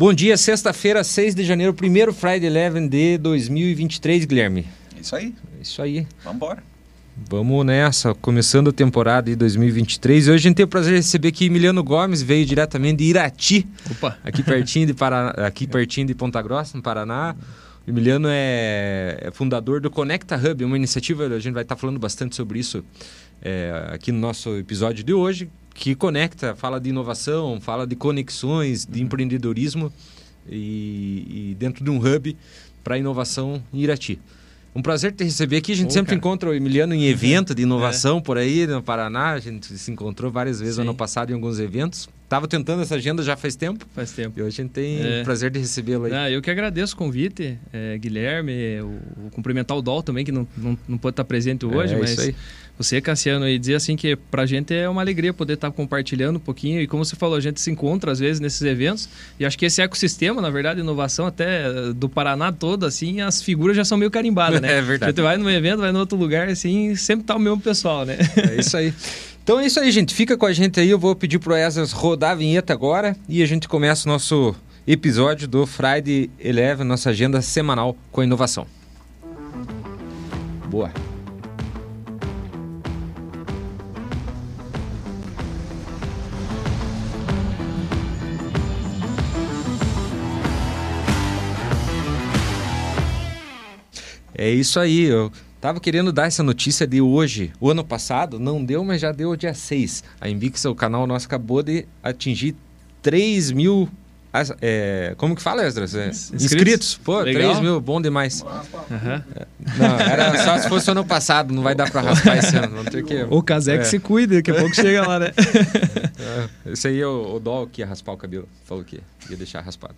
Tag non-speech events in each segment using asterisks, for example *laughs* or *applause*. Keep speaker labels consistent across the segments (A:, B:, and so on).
A: Bom dia, sexta-feira, 6 de janeiro, primeiro Friday Eleven de 2023, Guilherme.
B: Isso aí.
A: Isso aí.
B: Vamos embora.
A: Vamos nessa, começando a temporada de 2023. E hoje a gente tem o prazer de receber aqui Emiliano Gomes, veio diretamente de Irati,
C: Opa.
A: aqui pertinho de, Paraná, aqui pertinho de Ponta Grossa, no Paraná. O Emiliano é, é fundador do Conecta Hub, uma iniciativa, a gente vai estar falando bastante sobre isso é, aqui no nosso episódio de hoje, que conecta, fala de inovação, fala de conexões, de empreendedorismo e, e dentro de um hub para inovação em Irati. Um prazer te receber aqui. A gente
C: Ô,
A: sempre
C: cara.
A: encontra o Emiliano em evento de *laughs* inovação por aí no Paraná. A gente se encontrou várias vezes
C: Sim.
A: ano passado em alguns eventos. Tava tentando essa agenda já faz tempo.
C: Faz tempo.
A: E hoje a gente tem
C: É.
A: o prazer de recebê-lo aí.
C: Ah, eu que agradeço o convite, é, Guilherme, o, cumprimentar o Dol também, que não, não, não pode estar presente hoje,
A: É,
C: mas
A: isso aí.
C: Você, Cassiano, e dizer assim que pra gente é uma alegria poder estar compartilhando um pouquinho, e como você falou, a gente se encontra às vezes nesses eventos, e acho que esse ecossistema, na verdade, inovação até eh, do Paraná todo, assim, as figuras já são meio carimbadas, né? *laughs*
A: É verdade.
C: A gente vai num evento, vai no outro lugar, assim, sempre tá o mesmo pessoal, né?
A: É isso aí. Então é isso aí, gente. Fica com a gente aí. Eu vou pedir pro Esdras rodar a vinheta agora e a gente começa o nosso episódio do Friday Eleven, nossa agenda semanal com a inovação. Boa. É isso aí. Eu tava querendo dar essa notícia de hoje. O ano passado não deu, mas já deu dia 6. A Invix, o canal nosso, acabou de atingir 3 mil. é, como que fala, Esdras? É,
C: Inscritos.
A: inscritos. Pô,
C: Legal.
A: 3 mil, bom demais.
C: Aham.
A: Não, era só se fosse ano passado, não vai dar pra raspar esse ano. Vamos ter que.
C: O que
A: É.
C: se cuida, daqui a pouco chega lá, né? *laughs*
A: É, esse aí é o, o Dol que ia raspar o cabelo. Falou que ia deixar raspado.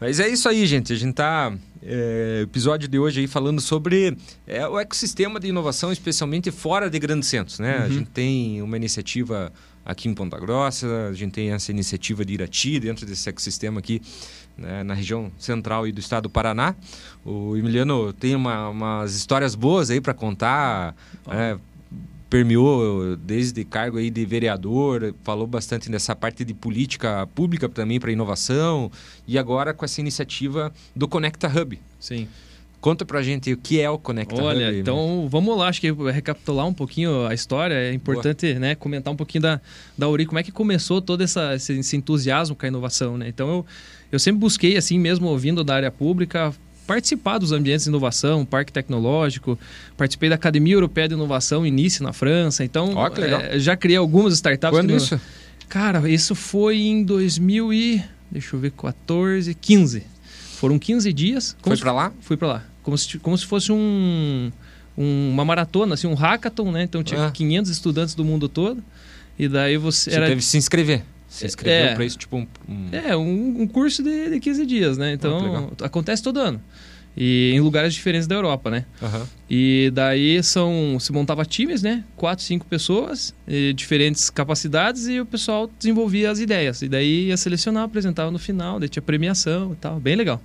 A: Mas é isso aí, gente. A gente tá. É, episódio de hoje aí falando sobre é, o ecossistema de inovação, especialmente fora de grandes centros. Né? A
C: Uhum.
A: gente tem uma iniciativa aqui em Ponta Grossa, a gente tem essa iniciativa de Irati dentro desse ecossistema aqui né, na região central e do estado do Paraná. O Emiliano tem uma- umas histórias boas aí para contar. né? Permeou desde cargo aí de vereador, falou bastante dessa parte de política pública também para inovação e agora com essa iniciativa do Conecta Hub.
C: Sim.
A: Conta pra gente o que é o Conecta
C: Olha,
A: Hub.
C: então vamos lá, acho que recapitular um pouquinho a história. É importante né, comentar um pouquinho da, da Uri, como é que começou todo essa, esse, esse entusiasmo com a inovação. Né? Então eu, eu sempre busquei, assim mesmo ouvindo da área pública, participar dos ambientes de inovação, parque tecnológico, participei da Academia Europeia de Inovação, Inice na França. Então
A: legal.
C: eh, já criei algumas startups.
A: Quando isso?
C: Cara, isso foi em 2000 e... Deixa eu ver, 14, 15. Foram 15 dias.
A: Foi
C: se-
A: pra lá?
C: Fui pra lá. Como se, como se fosse um, um- uma maratona, assim, um hackathon, né? Então tinha
A: Ah.
C: 500 estudantes do mundo todo. E daí você...
A: Você
C: era,
A: teve que se inscrever. Se
C: É,
A: inscreveu
C: é.
A: pra isso, tipo um... um-
C: É, um, um curso de, de 15 dias, né?
A: Ah,
C: Então,
A: legal.
C: acontece todo ano. E em lugares diferentes da Europa, né?
A: Aham.
C: E daí são se montava times, né? Quatro, cinco pessoas, e diferentes capacidades e o pessoal desenvolvia as ideias. E daí ia selecionar, apresentava no final, daí tinha premiação e tal, bem legal.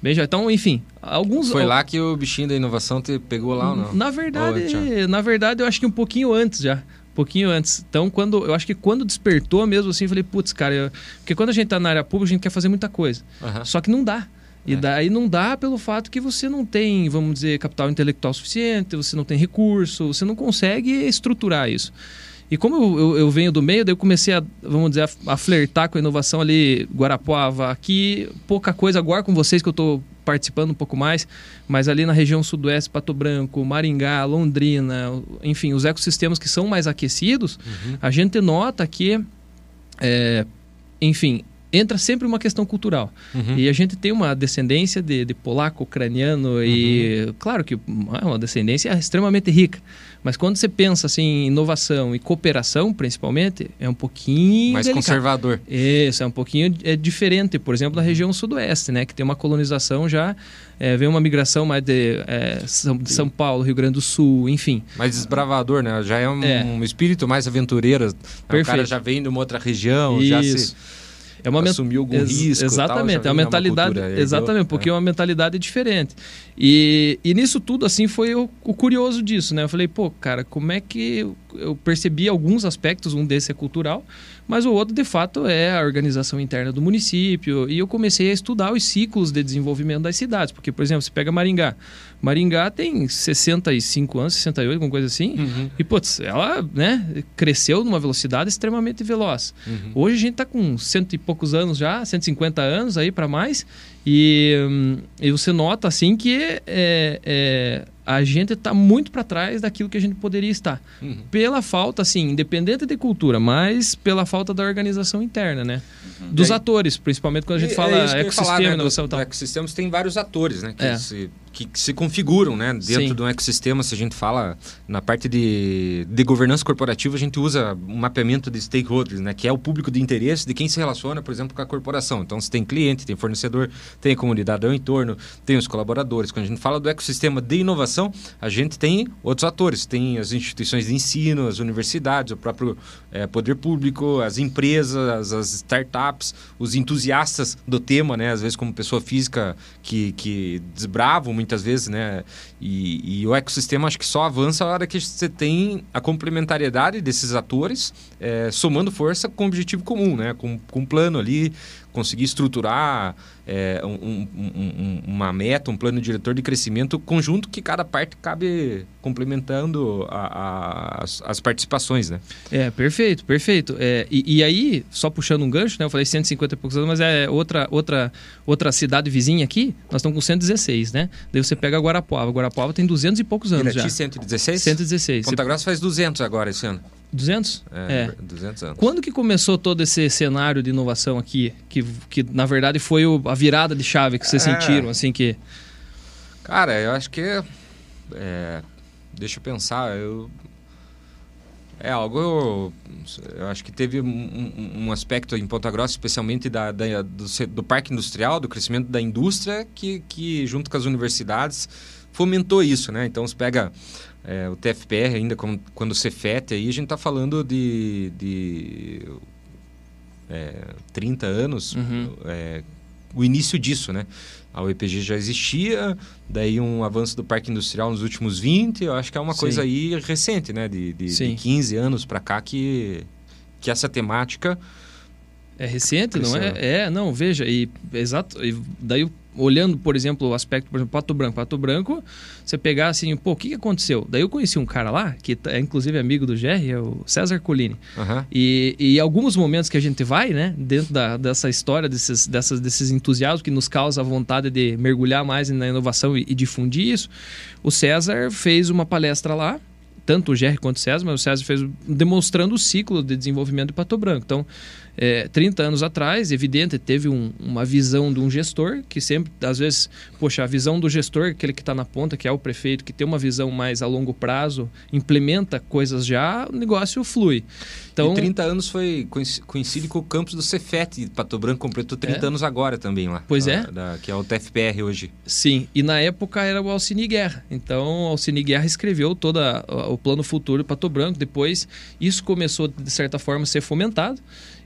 C: Bem já. Então, enfim, alguns
A: Foi lá que o bichinho da inovação te pegou lá ou não?
C: Na verdade,
A: antes
C: na verdade, eu acho que um pouquinho antes já. Pouquinho antes. Então, quando eu acho que quando despertou mesmo assim, eu falei, putz, cara, eu- porque quando a gente tá na área pública, a gente quer fazer muita coisa.
A: Aham.
C: Só que não dá. E
A: É.
C: daí não dá pelo fato que você não tem, vamos dizer, capital intelectual suficiente, você não tem recurso, você não consegue estruturar isso. E como eu, eu- eu venho do meio, daí eu comecei a, vamos dizer, a, a flertar com a inovação ali, Guarapuava, aqui, pouca coisa agora com vocês que eu estou participando um pouco mais, mas ali na região sudoeste, Pato Branco, Maringá, Londrina, enfim, os ecossistemas que são mais aquecidos,
A: Uhum.
C: a gente nota que, é, enfim, entra sempre uma questão cultural.
A: Uhum.
C: E a gente tem uma descendência de, de polaco, ucraniano e, claro que é uma descendência extremamente rica. Mas quando você pensa assim, em inovação e cooperação, principalmente, é um pouquinho
A: Mais
C: delicado.
A: conservador.
C: Isso, é um pouquinho é diferente, por exemplo, da região sudoeste, né? Que tem uma colonização já, é, vem uma migração mais de é, São, São Paulo, Rio Grande do Sul, enfim.
A: Mais desbravador, né? Já é um,
C: É.
A: um espírito mais aventureiro. O cara já vem de uma outra região, já se
C: Isso. É uma
A: assumiu algum
C: Ex-
A: risco. tal,
C: Exatamente,
A: já
C: é uma mentalidade. exatamente, porque
A: é.
C: é uma mentalidade diferente. E, e nisso tudo, assim, foi o, o curioso disso, né? Eu falei, pô, cara, como é que eu percebi alguns aspectos, um desses é cultural, mas o outro, de fato, é a organização interna do município. E eu comecei a estudar os ciclos de desenvolvimento das cidades. Porque, por exemplo, você pega Maringá. Maringá tem 65 anos, 68, alguma coisa assim. Uhum. E, putz, ela né, cresceu numa velocidade extremamente veloz. Uhum. Hoje a gente está com cento e poucos anos já, 150 anos aí para mais. E, hum, e você nota, assim, que é, é a gente está muito para trás daquilo que a gente poderia estar. Uhum. Pela falta, assim, independente de cultura, mas pela falta da organização interna, né? Uhum. Dos atores, principalmente quando a gente fala é ecossistema, falar, né?
A: inovação do, ecossistemas tem vários atores, né? Que é. se que, que, se configuram né, dentro Sim. de um ecossistema. Se a gente fala na parte de, de governança corporativa, a gente usa um mapeamento de stakeholders, né, que é o público de interesse de quem se relaciona, por exemplo, com a corporação. Então, se tem cliente, tem fornecedor, tem a comunidade ao entorno, tem os colaboradores. Quando a gente fala do ecossistema de inovação, a gente tem outros atores. Tem as instituições de ensino, as universidades, o próprio é, poder público, as empresas, as startups, os entusiastas do tema, né, às vezes como pessoa física que, que desbravam muitas vezes, né? E, e, o ecossistema acho que só avança a hora que você tem a complementariedade desses atores é, somando força com um objetivo comum, né? Com, com um plano ali, conseguir estruturar é, um, um, uma meta, um plano diretor de crescimento conjunto que cada parte cabe complementando a, a, as, as, participações, né?
C: É, perfeito, perfeito. É, e, e, aí, só puxando um gancho, né? Eu falei 150 e poucos anos, mas é outra, outra, outra cidade vizinha aqui, nós estamos com 116, né? Daí você pega Guarapuava. Guarapuava tem 200 e poucos anos Irati, já.
A: 116?
C: 116.
A: Ponta Grossa faz 200 agora esse ano.
C: 200?
A: É, é, 200 anos.
C: Quando que começou todo esse cenário de inovação aqui? Que, que na verdade foi o, a virada de chave que vocês é... sentiram, assim que...
A: Cara, eu acho que... É, deixa eu pensar, eu... É algo... Eu, eu acho que teve um, um, aspecto em Ponta Grossa, especialmente da, da do, do, parque industrial, do crescimento da indústria, que, que junto com as universidades fomentou isso, né? Então, você pega é, o TFPR ainda quando o Cefet aí a gente está falando de, de é, 30 anos uhum. é, o início disso né a UEPG já existia daí um avanço do parque industrial nos últimos 20 eu acho que é uma Sim. coisa aí recente né de, de, de 15 anos para cá que que essa temática
C: é recente, não é? É, não, veja, e exato, e daí olhando, por exemplo, o aspecto, por exemplo, Pato Branco. Pato Branco, você pegar assim, pô, o que, que aconteceu? Daí eu conheci um cara lá, que é inclusive amigo do Jerry, é o César Colini. Uhum. E, e alguns momentos que a gente vai, né, dentro da, dessa história, desses, dessas, desses entusiasmos que nos causa a vontade de mergulhar mais na inovação e, e difundir isso, o César fez uma palestra lá, tanto o Jerry quanto o César, mas o César fez demonstrando o ciclo de desenvolvimento de Pato Branco. Então, é, 30 anos atrás, evidente, teve um, uma visão de um gestor que sempre, às vezes, poxa, a visão do gestor, aquele que está na ponta, que é o prefeito, que tem uma visão mais a longo prazo, implementa coisas já, o negócio flui.
A: Então, e 30 anos foi coincide com o campus do Cefet, Pato Branco completou 30 é. anos agora também lá.
C: Pois é.
A: Da, que é o TFPR hoje.
C: Sim, e na época era o Alcine Guerra. Então, o Alcine Guerra escreveu todo o plano futuro Pato Branco. Depois, isso começou, de certa forma, a ser fomentado.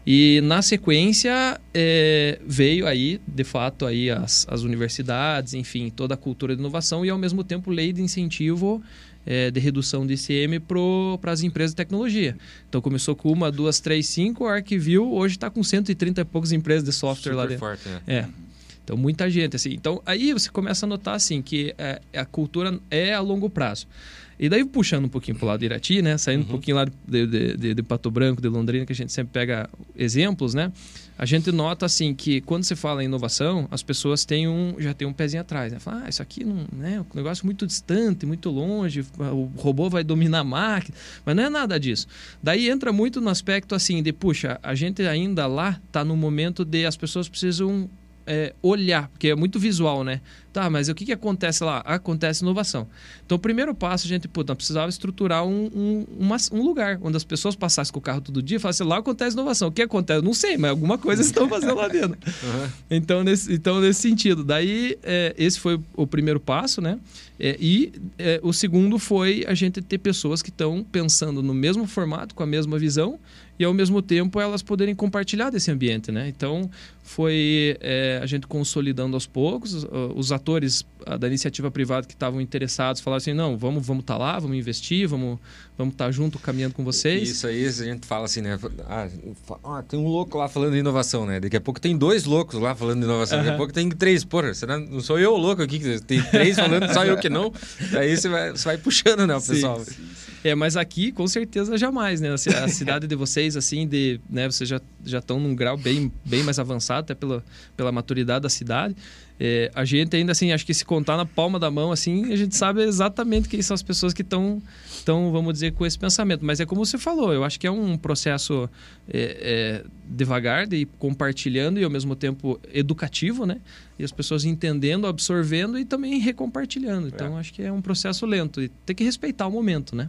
C: E na sequência é, veio aí, de fato, aí as, as universidades, enfim, toda a cultura de inovação e ao mesmo tempo lei de incentivo é, de redução de ICM para as empresas de tecnologia. Então começou com uma, duas, três, cinco, a Arquivio hoje está com 130 e poucas empresas de software
A: Super
C: lá dentro.
A: Forte,
C: é. é. Então muita gente assim. Então aí você começa a notar assim que é, a cultura é a longo prazo. E daí, puxando um pouquinho para o lado de Irati, né? Saindo uhum. um pouquinho lá de, de, de, de, Pato Branco, de Londrina, que a gente sempre pega exemplos, né? A gente nota, assim, que quando você fala em inovação, as pessoas têm um, já têm um pezinho atrás, né? Fala, ah, isso aqui não, né? Um negócio muito distante, muito longe, o robô vai dominar a máquina. Mas não é nada disso. Daí entra muito no aspecto, assim, de, puxa, a gente ainda lá está no momento de as pessoas precisam é, olhar, porque é muito visual, né? Tá, mas o que, que acontece lá? Acontece inovação. Então, o primeiro passo, a gente puta, precisava estruturar um, um, uma, um lugar onde as pessoas passassem com o carro todo dia e falassem, lá acontece inovação. O que acontece? Não sei, mas alguma coisa *laughs* estão fazendo lá dentro. Uhum. Então, nesse, então, nesse sentido. Daí, é, esse foi o primeiro passo, né? É, e é, o segundo foi a gente ter pessoas que estão pensando no mesmo formato, com a mesma visão, e ao mesmo tempo elas poderem compartilhar desse ambiente, né? Então foi é, a gente consolidando aos poucos. Os atores da iniciativa privada que estavam interessados falaram assim: não, vamos vamos estar tá lá, vamos investir, vamos vamos estar tá junto caminhando com vocês.
A: Isso aí a gente fala assim, né? Ah, ah, tem um louco lá falando de inovação, né? Daqui a pouco tem dois loucos lá falando de inovação, uhum. daqui a pouco tem três. Porra, será, não sou eu o louco aqui, tem três falando, só eu que não. *laughs* Aí você vai, você vai puxando, né, o pessoal. Sim, sim.
C: É, mas aqui, com certeza, jamais, né? A cidade de vocês, assim, de, né? Vocês já já estão num grau bem, bem mais avançado, até pela, pela maturidade da cidade. É, a gente ainda, assim, acho que se contar na palma da mão, assim, a gente sabe exatamente quem são as pessoas que estão, estão vamos dizer, com esse pensamento. Mas é como você falou, eu acho que é um processo é, é, devagar, de ir compartilhando e, ao mesmo tempo, educativo, né? E as pessoas entendendo, absorvendo e também recompartilhando. Então, é. acho que é um processo lento e tem que respeitar o momento, né?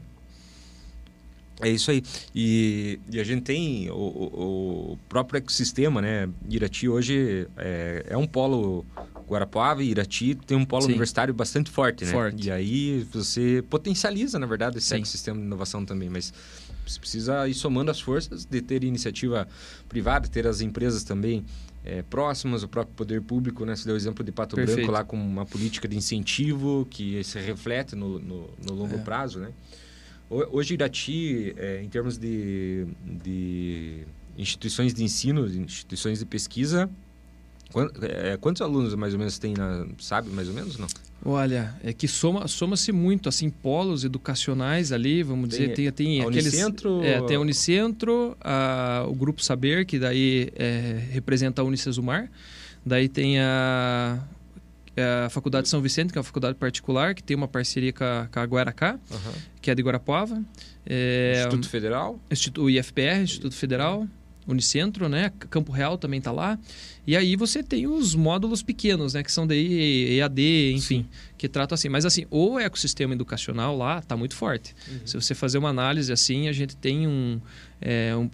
A: É isso aí. E, e a gente tem o, o, próprio ecossistema, né? Irati hoje é, é um polo Guarapuava e Irati tem um polo Sim. universitário bastante forte, né? Forte. E aí você potencializa, na verdade, esse Sim. ecossistema de inovação também, mas você precisa ir somando as forças de ter iniciativa privada, ter as empresas também é, próximas, o próprio poder público, né? Você deu o exemplo de Pato Perfeito. Branco lá com uma política de incentivo que se reflete no, no, no longo é. prazo, né? Hoje, Irati, é, em termos de, de instituições de ensino, instituições de pesquisa, quantos alunos mais ou menos tem, na, sabe mais ou menos não?
C: Olha, é que soma soma-se muito assim polos educacionais ali, vamos tem, dizer, tem tem
A: a
C: aqueles
A: Unicentro,
C: é, tem a Unicentro, a, o grupo Saber que daí é, representa a Unicesumar, daí tem a é a Faculdade São Vicente, que é uma faculdade particular, que tem uma parceria com a, com a Guaracá, uhum. que é de Guarapuava.
A: É, Instituto Federal?
C: Instituto, o IFPR, Instituto Federal. Unicentro, né? Campo Real também está lá. E aí você tem os módulos pequenos, né? Que são de EAD, enfim, Sim. que tratam assim. Mas assim, o ecossistema educacional lá está muito forte. Uhum. Se você fazer uma análise assim, a gente tem um... É, um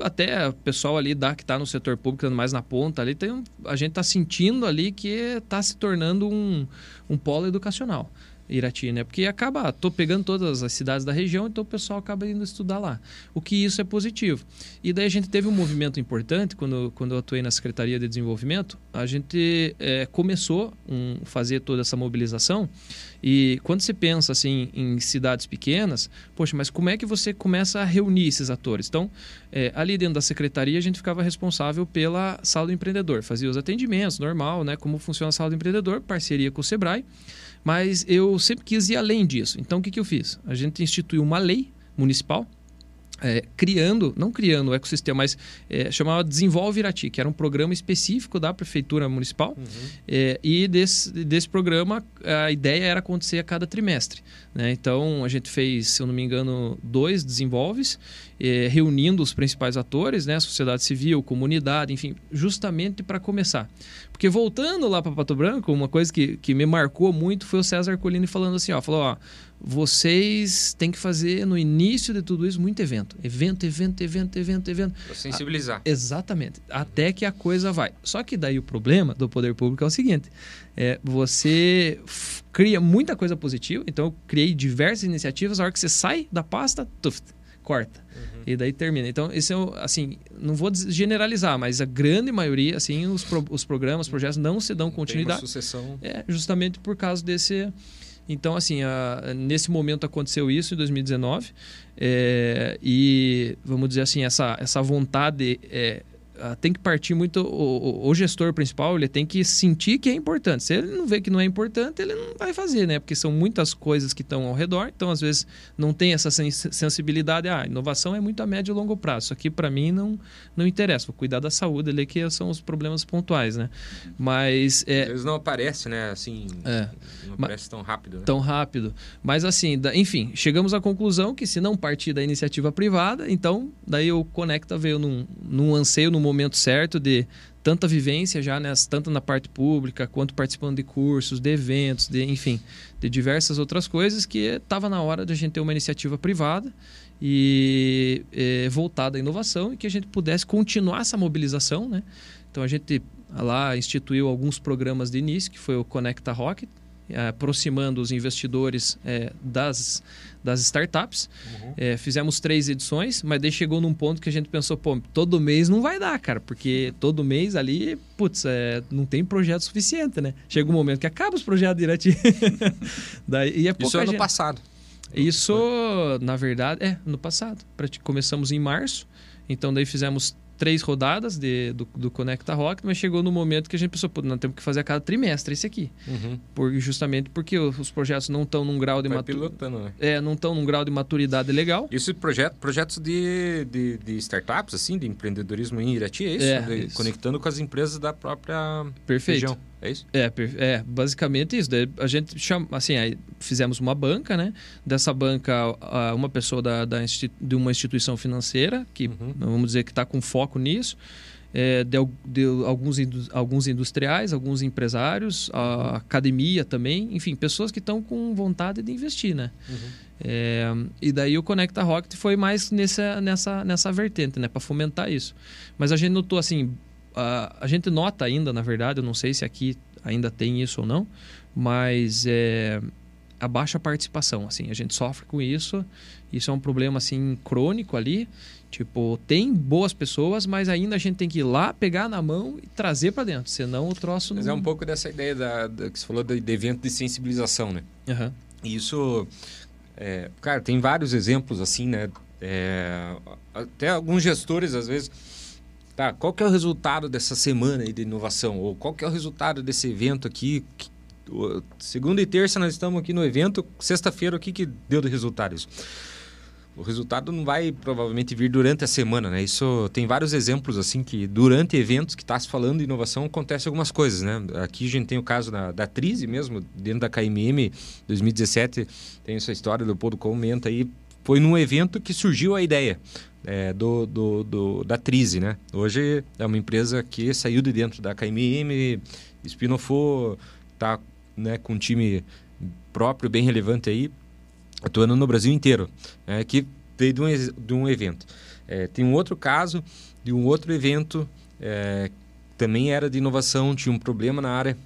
C: até o pessoal ali da, que está no setor público, mais na ponta ali, tem um, a gente está sentindo ali que está se tornando um, um polo educacional. Irati, né? Porque acaba, tô pegando todas as cidades da região, então o pessoal acaba indo estudar lá. O que isso é positivo. E daí a gente teve um movimento importante quando, quando eu atuei na Secretaria de Desenvolvimento, a gente é, começou um, fazer toda essa mobilização. E quando se pensa assim em cidades pequenas, poxa, mas como é que você começa a reunir esses atores? Então, é, ali dentro da secretaria a gente ficava responsável pela sala do empreendedor, fazia os atendimentos, normal, né? Como funciona a sala do empreendedor, parceria com o Sebrae. Mas eu sempre quis ir além disso. Então, o que, que eu fiz? A gente instituiu uma lei municipal é, criando, não criando o ecossistema, mas é, chamava Desenvolve Irati, que era um programa específico da Prefeitura Municipal. Uhum. É, e desse, desse programa, a ideia era acontecer a cada trimestre. Né? Então, a gente fez, se eu não me engano, dois desenvolves, é, reunindo os principais atores, né? sociedade civil, comunidade, enfim, justamente para começar. Porque voltando lá para Pato Branco, uma coisa que, que me marcou muito foi o César Colini falando assim, ó, falou, ó, vocês têm que fazer no início de tudo isso muito evento. Evento, evento, evento, evento, evento.
A: Pra sensibilizar.
C: A, exatamente. Até que a coisa vai. Só que daí o problema do poder público é o seguinte: é, você cria muita coisa positiva, então eu criei diversas iniciativas, a hora que você sai da pasta, tuf, corta. Uhum. E daí termina. Então, esse é assim, não vou generalizar, mas a grande maioria, assim, os, pro, os programas, os projetos não se dão continuidade.
A: Tem uma sucessão.
C: É, justamente por causa desse então, assim, a, nesse momento aconteceu isso em 2019 é, e, vamos dizer assim, essa, essa vontade é, ah, tem que partir muito o, o, gestor principal ele tem que sentir que é importante. Se ele não vê que não é importante ele não vai fazer né? Porque são muitas coisas que estão ao redor então às vezes não tem essa sensibilidade ah inovação é muito a médio e longo prazo. Isso aqui para mim não não interessa. Vou cuidar da saúde ali que são os problemas pontuais né? Mas
A: é, eles não aparece né? Assim é, não aparece tão rápido né?
C: tão rápido. Mas assim da, enfim chegamos à conclusão que se não partir da iniciativa privada então daí o Conecta veio num, num anseio num momento certo de tanta vivência já, né, tanto na parte pública, quanto participando de cursos, de eventos, de, enfim, de diversas outras coisas, que estava na hora de a gente ter uma iniciativa privada e é, voltada à inovação e que a gente pudesse continuar essa mobilização. Né? Então a gente lá instituiu alguns programas de início, que foi o Conecta Rocket, aproximando os investidores é, das, das startups. Uhum. É, fizemos três edições, mas daí chegou num ponto que a gente pensou, pô, todo mês não vai dar, cara, porque todo mês ali, putz, é, não tem projeto suficiente, né? Chega um momento que acaba os projetos direto. *laughs*
A: daí, e é Isso é ano gente. passado.
C: Isso, na verdade, é, no passado. Começamos em março, então daí fizemos três rodadas de, do, do Conecta Rock, mas chegou no momento que a gente pensou, pô, nós temos que fazer a cada trimestre esse aqui. Uhum. Por, justamente porque os projetos não estão num grau de
A: maturidade. Né?
C: É, não estão num grau de maturidade legal.
A: Isso projeto, projetos de, de, de, startups, assim, de empreendedorismo em Irati, é isso? É, de, isso. Conectando com as empresas da própria
C: Perfeito.
A: região. É isso?
C: É, é basicamente isso. a gente chama, assim, aí fizemos uma banca, né? Dessa banca, uma pessoa da, da de uma instituição financeira, que uhum. vamos dizer que está com foco nisso, é, de, de, alguns, alguns industriais, alguns empresários, a academia também, enfim, pessoas que estão com vontade de investir, né? Uhum. É, e daí o Conecta Rocket foi mais nessa, nessa, nessa vertente, né? Para fomentar isso. Mas a gente notou assim a, a gente nota ainda, na verdade, eu não sei se aqui ainda tem isso ou não, mas é, a baixa participação, assim, a gente sofre com isso, isso é um problema, assim, crônico ali, tipo, tem boas pessoas, mas ainda a gente tem que ir lá, pegar na mão e trazer para dentro, senão o troço
A: não... Mas é um pouco dessa ideia da, da que você falou de, de evento de sensibilização, né? Uhum. Isso, é, cara, tem vários exemplos, assim, né? É, até alguns gestores, às vezes Tá, qual que é o resultado dessa semana de inovação? Ou qual que é o resultado desse evento aqui? Segunda e terça nós estamos aqui no evento, sexta-feira o que, que deu de resultado isso? O resultado não vai provavelmente vir durante a semana, né? Isso tem vários exemplos assim que durante eventos que está se falando de inovação acontece algumas coisas, né? Aqui a gente tem o caso da, da Trise mesmo, dentro da KMM 2017, tem essa história do Leopoldo comenta aí, foi num evento que surgiu a ideia é, do, do, do, da Trise, né? Hoje é uma empresa que saiu de dentro da KMM, espinofou, está né, com um time próprio, bem relevante aí, atuando no Brasil inteiro, né, que veio de um, de um evento. É, tem um outro caso de um outro evento, é, também era de inovação, tinha um problema na área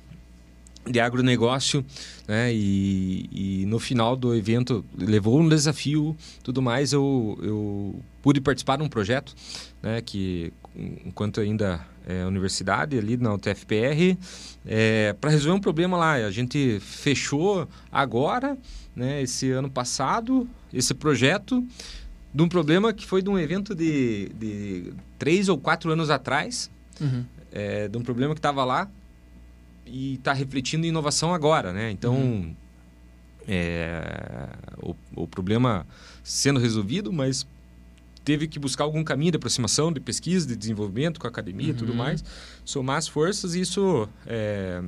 A: de agronegócio, né? E, e, no final do evento levou um desafio, tudo mais. Eu, eu pude participar de um projeto, né? Que enquanto ainda é universidade ali na UTFPR, é, para resolver um problema lá. A gente fechou agora, né? Esse ano passado, esse projeto de um problema que foi de um evento de, de três ou quatro anos atrás, uhum. é, de um problema que estava lá e está refletindo em inovação agora, né? Então, uhum. é, o, o problema sendo resolvido, mas teve que buscar algum caminho de aproximação, de pesquisa, de desenvolvimento com a academia e uhum. tudo mais, somar as forças e isso é,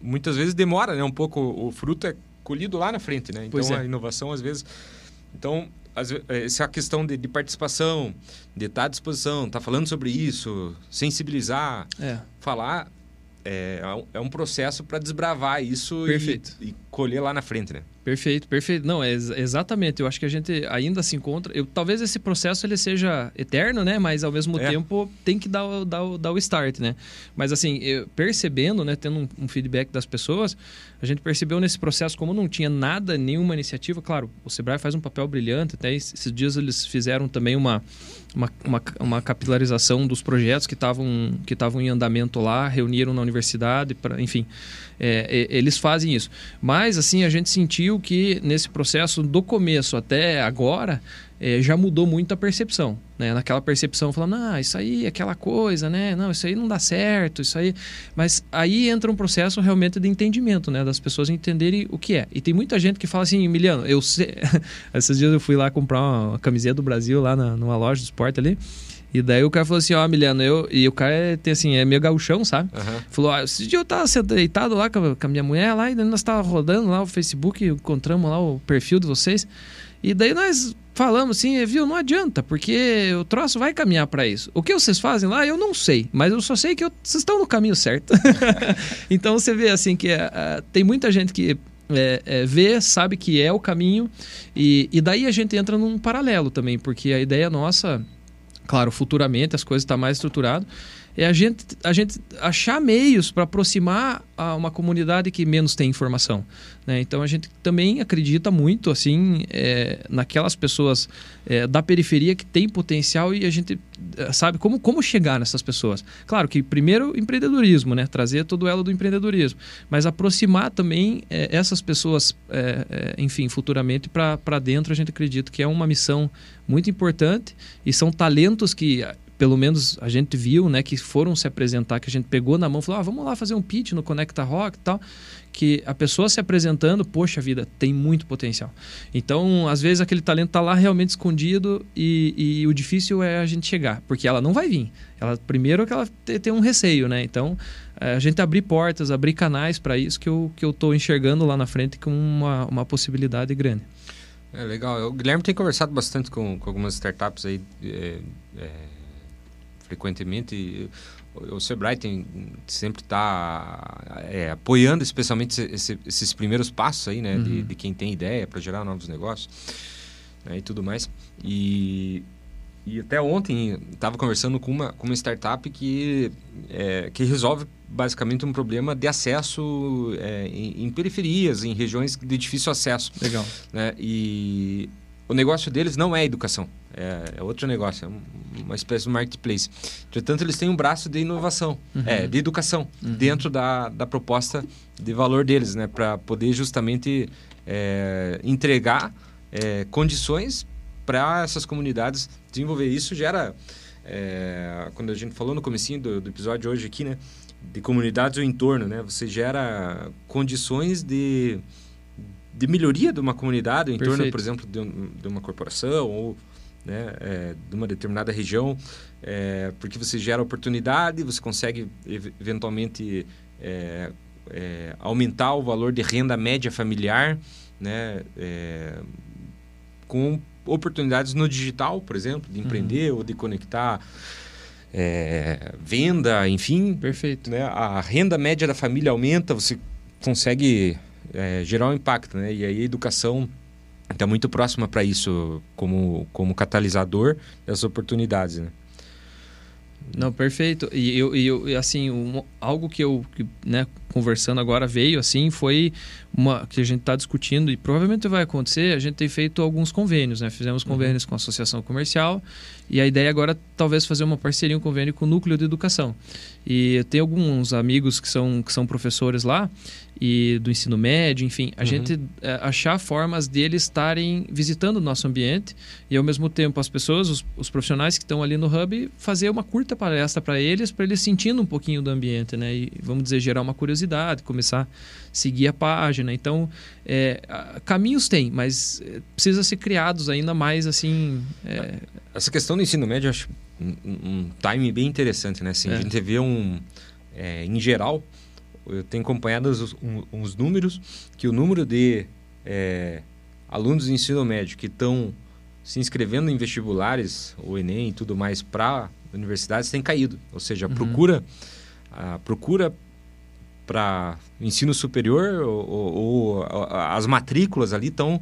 A: muitas vezes demora, né? Um pouco, o fruto é colhido lá na frente, né? Então, é. a inovação às vezes... Então, essa questão de, de, participação, de estar à disposição, estar tá falando sobre isso, sensibilizar, é. falar, é, é um processo para desbravar isso e, e, colher lá na frente, né?
C: Perfeito, perfeito. Não, é exatamente. Eu acho que a gente ainda se encontra. Eu, talvez esse processo ele seja eterno, né? Mas ao mesmo é. tempo tem que dar, o, dar, dar o start, né? Mas assim, eu, percebendo, né? Tendo um, um, feedback das pessoas, a gente percebeu nesse processo como não tinha nada, nenhuma iniciativa. Claro, o Sebrae faz um papel brilhante. Até esses dias eles fizeram também uma, uma, uma, uma capilarização dos projetos que estavam que estavam em andamento lá, reuniram na universidade, para, enfim é, eles fazem isso. Mas, assim, a gente sentiu que nesse processo, do começo até agora, é, já mudou muito a percepção. Né? Naquela percepção, falando, ah, isso aí aquela coisa, né? Não, isso aí não dá certo, isso aí... Mas aí entra um processo realmente de entendimento, né? Das pessoas entenderem o que é. E tem muita gente que fala assim, Emiliano, eu sei... *laughs* Esses dias eu fui lá comprar uma camiseta do Brasil lá na, numa loja de esporte ali. E daí o cara falou assim, ó, oh, Miliano, eu... E o cara é, tem assim, é meio gauchão, sabe? Uhum. Falou, ah, esse dia eu tava deitado lá com a, com a minha mulher lá, e daí nós tava rodando lá o Facebook, encontramos lá o perfil de vocês. E daí nós falamos assim, viu, não adianta, porque o troço vai caminhar para isso. O que vocês fazem lá, eu não sei, mas eu só sei que eu, vocês estão no caminho certo. *laughs* então você vê assim que uh, tem muita gente que é, é, vê, sabe que é o caminho, e, e daí a gente entra num paralelo também, porque a ideia nossa claro, futuramente as coisas estão tá mais estruturadas, é a gente, a gente achar meios para aproximar a uma comunidade que menos tem informação. Né? Então a gente também acredita muito assim é, naquelas pessoas é, da periferia que tem potencial e a gente é, sabe como, como chegar nessas pessoas. Claro que primeiro empreendedorismo, né? trazer todo elo do empreendedorismo, mas aproximar também é, essas pessoas, é, é, enfim, futuramente para dentro a gente acredita que é uma missão muito importante e são talentos que pelo menos a gente viu, né, que foram se apresentar, que a gente pegou na mão, falou, ah, vamos lá fazer um pitch no Conecta Rock e tal, que a pessoa se apresentando, poxa vida, tem muito potencial. Então, às vezes aquele talento está lá realmente escondido e, e, o difícil é a gente chegar, porque ela não vai vir. Ela primeiro que ela tem um receio, né? Então, é, a gente abrir portas, abrir canais para isso que eu que eu estou enxergando lá na frente com uma, uma possibilidade grande.
A: É legal. O Guilherme tem conversado bastante com, com algumas startups aí. É, é frequentemente. O Sebrae tem, sempre está é, apoiando especialmente esse, esses primeiros passos aí, né? Uhum. De, de, quem tem ideia para gerar novos negócios né, e tudo mais. E, e até ontem estava conversando com uma, com uma startup que, é, que resolve basicamente um problema de acesso é, em, em, periferias, em regiões de difícil acesso.
C: Legal.
A: Né? E o negócio deles não é educação, é, é outro negócio, é uma espécie de marketplace. Entretanto, eles têm um braço de inovação, uhum. é, de educação, uhum. dentro da, da proposta de valor deles, né? para poder justamente é, entregar é, condições para essas comunidades desenvolver. Isso gera, é, quando a gente falou no comecinho do, do episódio hoje aqui, né? de comunidades ou entorno, né? você gera condições de de melhoria de uma comunidade, em Perfeito. torno, por exemplo, de, um, de, uma corporação ou né, é, de uma determinada região, é, porque você gera oportunidade, você consegue eventualmente é, é aumentar o valor de renda média familiar, né, é, com oportunidades no digital, por exemplo, de empreender uhum. ou de conectar é, venda, enfim.
C: Perfeito.
A: Né, a renda média da família aumenta, você consegue é, gerar um impacto, né? E aí a educação está muito próxima para isso como, como catalisador das oportunidades, né?
C: Não, perfeito. E eu, e eu assim, um, algo que eu, que, né, conversando agora veio assim, foi uma que a gente está discutindo e provavelmente vai acontecer. A gente tem feito alguns convênios, né? Fizemos uhum. convênios uhum. com a associação comercial e a ideia agora talvez fazer uma parceria, um convênio com o núcleo de educação. E eu tenho alguns amigos que são, que são professores lá e do ensino médio, enfim, a uhum. gente é, achar formas deles estarem visitando o nosso ambiente e ao mesmo tempo as pessoas, os, os profissionais que estão ali no hub, fazer uma curta palestra para eles, para eles sentindo um pouquinho do ambiente, né? E vamos dizer gerar uma curiosidade, começar a seguir a página. Então, é, caminhos tem, mas é, precisa ser criados ainda mais assim. É...
A: Essa questão do ensino médio, eu acho um, um time bem interessante, né? Assim, A é. gente vê um, em geral eu tenho acompanhado os, um, uns números que o número de é, alunos de ensino médio que estão se inscrevendo em vestibulares, o Enem e tudo mais, para universidades tem caído. Ou seja, a uhum. procura, a procura para ensino superior ou, ou, ou, as matrículas ali estão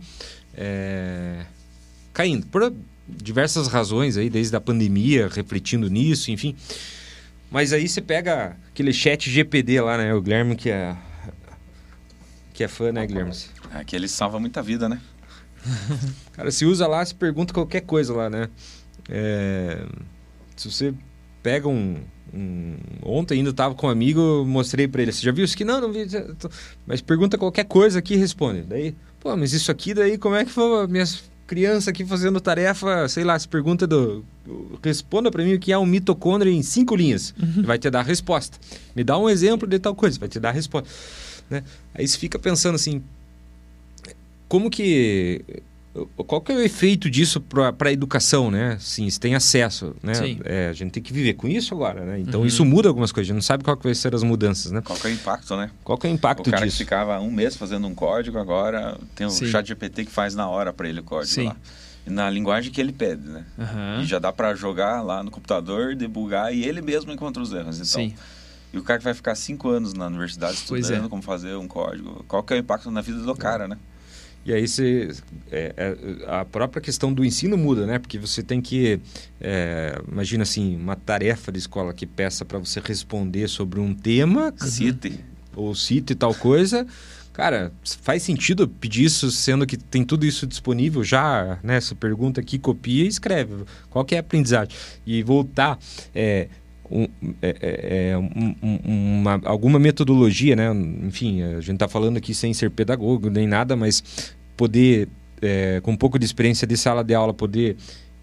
A: é, caindo. Por diversas razões aí, desde a pandemia, refletindo nisso, enfim. Mas aí você pega aquele chat GPD lá, né? O Guilherme que é que é fã, né, Guilherme?
B: É que ele salva muita vida, né? *laughs*
A: Cara, se usa lá, se pergunta qualquer coisa lá, né? É... Se você pega um, um... Ontem ainda estava com um amigo, mostrei para ele. Você já viu isso aqui? Não, não vi. Mas pergunta qualquer coisa aqui e responde. Daí, pô, mas isso aqui daí, como é que foi minhas criança aqui fazendo tarefa, sei lá, se pergunta do. Responda para mim o que é um mitocôndrio em cinco linhas. Uhum. Vai te dar a resposta. Me dá um exemplo de tal coisa, vai te dar a resposta. Né? Aí você fica pensando assim. Como que qual que é o efeito disso para a educação, né? Sim, se tem acesso, né? É, a gente tem que viver com isso agora, né? Então uhum. isso muda algumas coisas, a gente não sabe qual que vai ser as mudanças, né?
B: Qual que é o impacto, né?
A: Qual que é o impacto disso?
B: O cara
A: disso?
B: que ficava um mês fazendo um código, agora tem o Sim. chat GPT que faz na hora para ele o código Sim. lá. Na linguagem que ele pede, né? Uhum. E já dá para jogar lá no computador, debugar e ele mesmo encontra os erros. Então, Sim. E o cara que vai ficar cinco anos na universidade estudando é. como fazer um código, qual que é o impacto na vida do cara, né?
A: E aí você, é, é, a própria questão do ensino muda, né? Porque você tem que, é, imagina assim, uma tarefa de escola que peça para você responder sobre um tema,
B: cite
A: ou cite tal coisa. Cara, faz sentido pedir isso, sendo que tem tudo isso disponível já, né? Você pergunta aqui, copia e escreve. Qual que é a aprendizagem? E voltar, é, um, é, é, é um, uma, alguma metodologia, né? Enfim, a gente está falando aqui sem ser pedagogo nem nada, mas poder, é, com um pouco de experiência de sala de aula, poder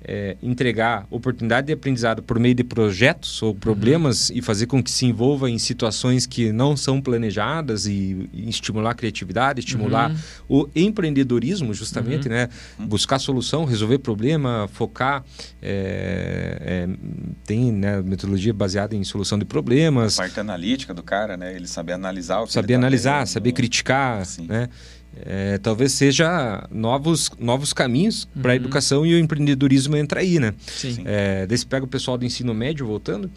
A: é, entregar oportunidade de aprendizado por meio de projetos ou problemas uhum. e fazer com que se envolva em situações que não são planejadas e, e estimular a criatividade, estimular uhum. o empreendedorismo, justamente, uhum. né? Buscar solução, resolver problema, focar. É, é, tem né, metodologia baseada em solução de problemas.
B: A parte analítica do cara, né? Ele saber analisar o que
A: Saber tá analisar, saber criticar, Sim. né? É, talvez seja novos, novos caminhos uhum. para a educação e o empreendedorismo entra aí, né? Sim. É, daí você pega o pessoal do ensino médio voltando,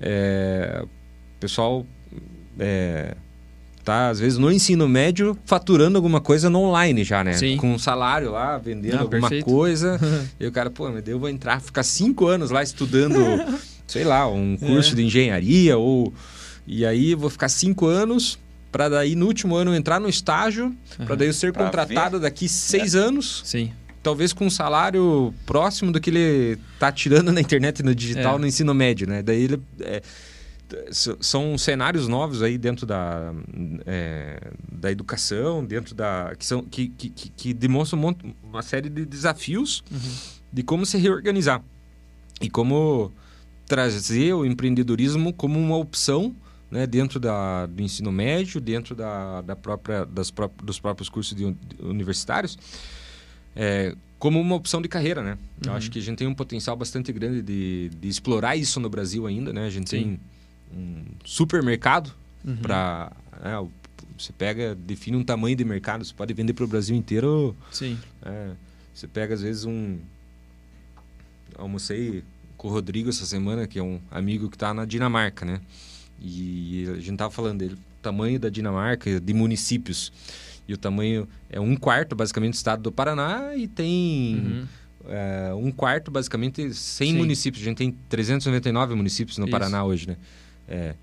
A: é, o pessoal é, tá às vezes no ensino médio faturando alguma coisa no online já, né? Sim. Com um salário lá, vendendo Não, alguma perfeito. coisa. *laughs* e o cara, pô, mas eu vou entrar, ficar cinco anos lá estudando, *laughs* sei lá, um curso é. de engenharia ou... E aí vou ficar cinco anos para daí no último ano entrar no estágio, uhum. para daí eu ser pra contratado ver. daqui seis é. anos.
C: Sim.
A: Talvez com um salário próximo do que ele está tirando na internet e no digital é. no ensino médio, né? Daí ele é, são cenários novos aí dentro da, é, da educação, dentro da que são que, que, que demonstram uma série de desafios uhum. de como se reorganizar e como trazer o empreendedorismo como uma opção né, dentro da, do ensino médio, dentro da, da própria, das pró dos próprios cursos de, de universitários, é, como uma opção de carreira, né? Uhum. Eu acho que a gente tem um potencial bastante grande de, de explorar isso no Brasil ainda, né? A gente Sim. tem um supermercado uhum. para... Né, você pega, define um tamanho de mercado, você pode vender para o Brasil inteiro.
C: Sim.
A: É, você pega, às vezes, um... Almocei com o Rodrigo essa semana, que é um amigo que está na Dinamarca, né? E a gente estava falando dele, o tamanho da Dinamarca, de municípios. E o tamanho é um quarto, basicamente, do estado do Paraná e tem uhum. é, um quarto, basicamente, 100 Sim. municípios. A gente tem 399 municípios no Isso. Paraná hoje, né? É,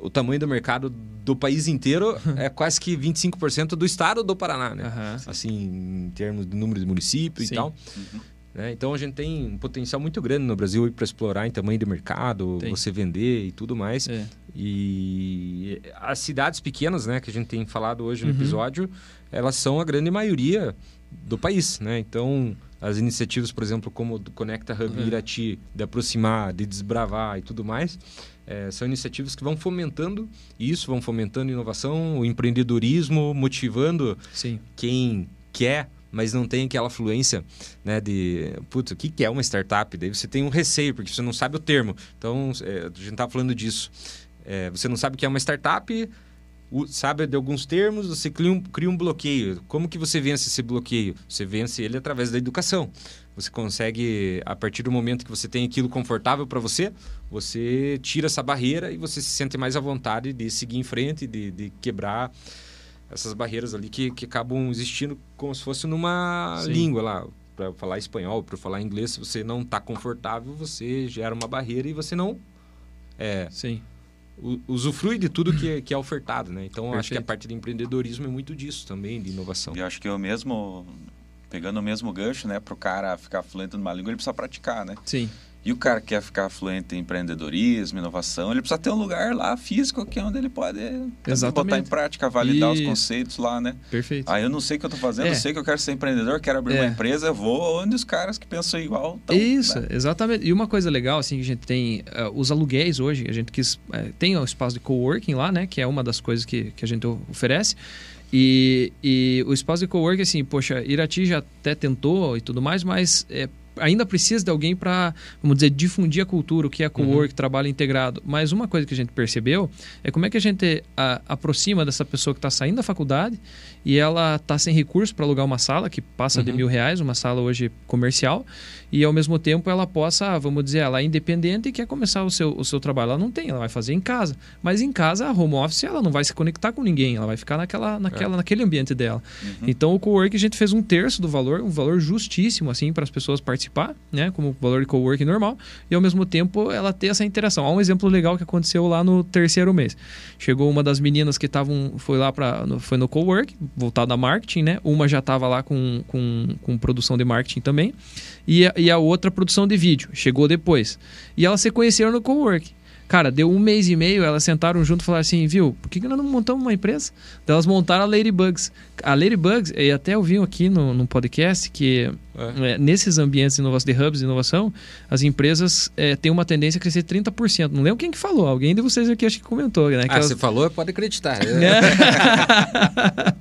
A: o tamanho do mercado do país inteiro *laughs* é quase que 25% do estado do Paraná, né? Uhum. Assim, em termos de número de municípios Sim. e tal. Uhum. Né? Então a gente tem um potencial muito grande no Brasil para explorar em tamanho de mercado, tem. você vender e tudo mais. É. E as cidades pequenas, né, que a gente tem falado hoje no uhum. episódio, elas são a grande maioria do país, né? Então as iniciativas, por exemplo, como o Conecta Hub uhum. Irati, de aproximar, de desbravar e tudo mais, é, são iniciativas que vão fomentando isso, vão fomentando inovação, o empreendedorismo, motivando Sim. quem quer mas não tem aquela fluência né, de, putz, o que, que é uma startup? Daí você tem um receio, porque você não sabe o termo. Então, é, a gente está falando disso. É, você não sabe o que é uma startup, sabe de alguns termos, você cria um, cria um bloqueio. Como que você vence esse bloqueio? Você vence ele através da educação. Você consegue, a partir do momento que você tem aquilo confortável para você, você tira essa barreira e você se sente mais à vontade de seguir em frente, de, de quebrar essas barreiras ali que, que acabam existindo como se fosse numa Sim. língua lá. Para falar espanhol, para falar inglês, se você não está confortável, você gera uma barreira e você não é,
C: Sim.
A: usufrui de tudo que, que é ofertado, né? Então, acho que a parte do empreendedorismo é muito disso também, de inovação.
B: E acho que eu mesmo, pegando o mesmo gancho, né? Para o cara ficar fluente numa língua, ele precisa praticar, né?
C: Sim.
B: E o cara que quer ficar fluente em empreendedorismo, inovação, ele precisa ter um lugar lá físico que é onde ele pode botar em prática, validar e... os conceitos lá, né?
C: Perfeito.
B: Aí eu não sei o que eu estou fazendo, é. eu sei que eu quero ser empreendedor, quero abrir é. uma empresa, eu vou onde os caras que pensam igual estão.
C: Isso, né? exatamente. E uma coisa legal, assim, que a gente tem uh, os aluguéis hoje, a gente quis, uh, tem o espaço de coworking lá, né? Que é uma das coisas que, que a gente oferece. E, e o espaço de coworking, assim, poxa, Irati já até tentou e tudo mais, mas é, ainda precisa de alguém para, vamos dizer, difundir a cultura, o que é co-work, uhum. trabalho integrado. Mas uma coisa que a gente percebeu é como é que a gente a, aproxima dessa pessoa que está saindo da faculdade e ela está sem recurso para alugar uma sala que passa uhum. de mil reais, uma sala hoje comercial, e ao mesmo tempo ela possa, vamos dizer, ela é independente e quer começar o seu, o seu trabalho. Ela não tem, ela vai fazer em casa. Mas em casa, a home office, ela não vai se conectar com ninguém, ela vai ficar naquela, naquela, é. naquele ambiente dela. Uhum. Então o co-work a gente fez um terço do valor, um valor justíssimo assim para as pessoas participar, né, como valor de co-work normal, e ao mesmo tempo ela ter essa interação. Há um exemplo legal que aconteceu lá no terceiro mês. Chegou uma das meninas que estavam foi lá para foi no co-work, voltado a marketing, né? Uma já estava lá com, com, com produção de marketing também e a, e a outra produção de vídeo. Chegou depois. E elas se conheceram no co-work. Cara, deu um mês e meio, elas sentaram junto e falaram assim, viu, por que, que nós não montamos uma empresa? Então, elas montaram a Ladybugs. A Ladybugs, e até eu vi aqui no, no podcast que é. É, nesses ambientes de inovação, de hubs de inovação, as empresas é, têm uma tendência a crescer 30%. Não lembro quem que falou, alguém de vocês aqui acho que comentou. Né? Que
A: ah, elas... você falou, pode acreditar. *laughs*
C: É. *laughs*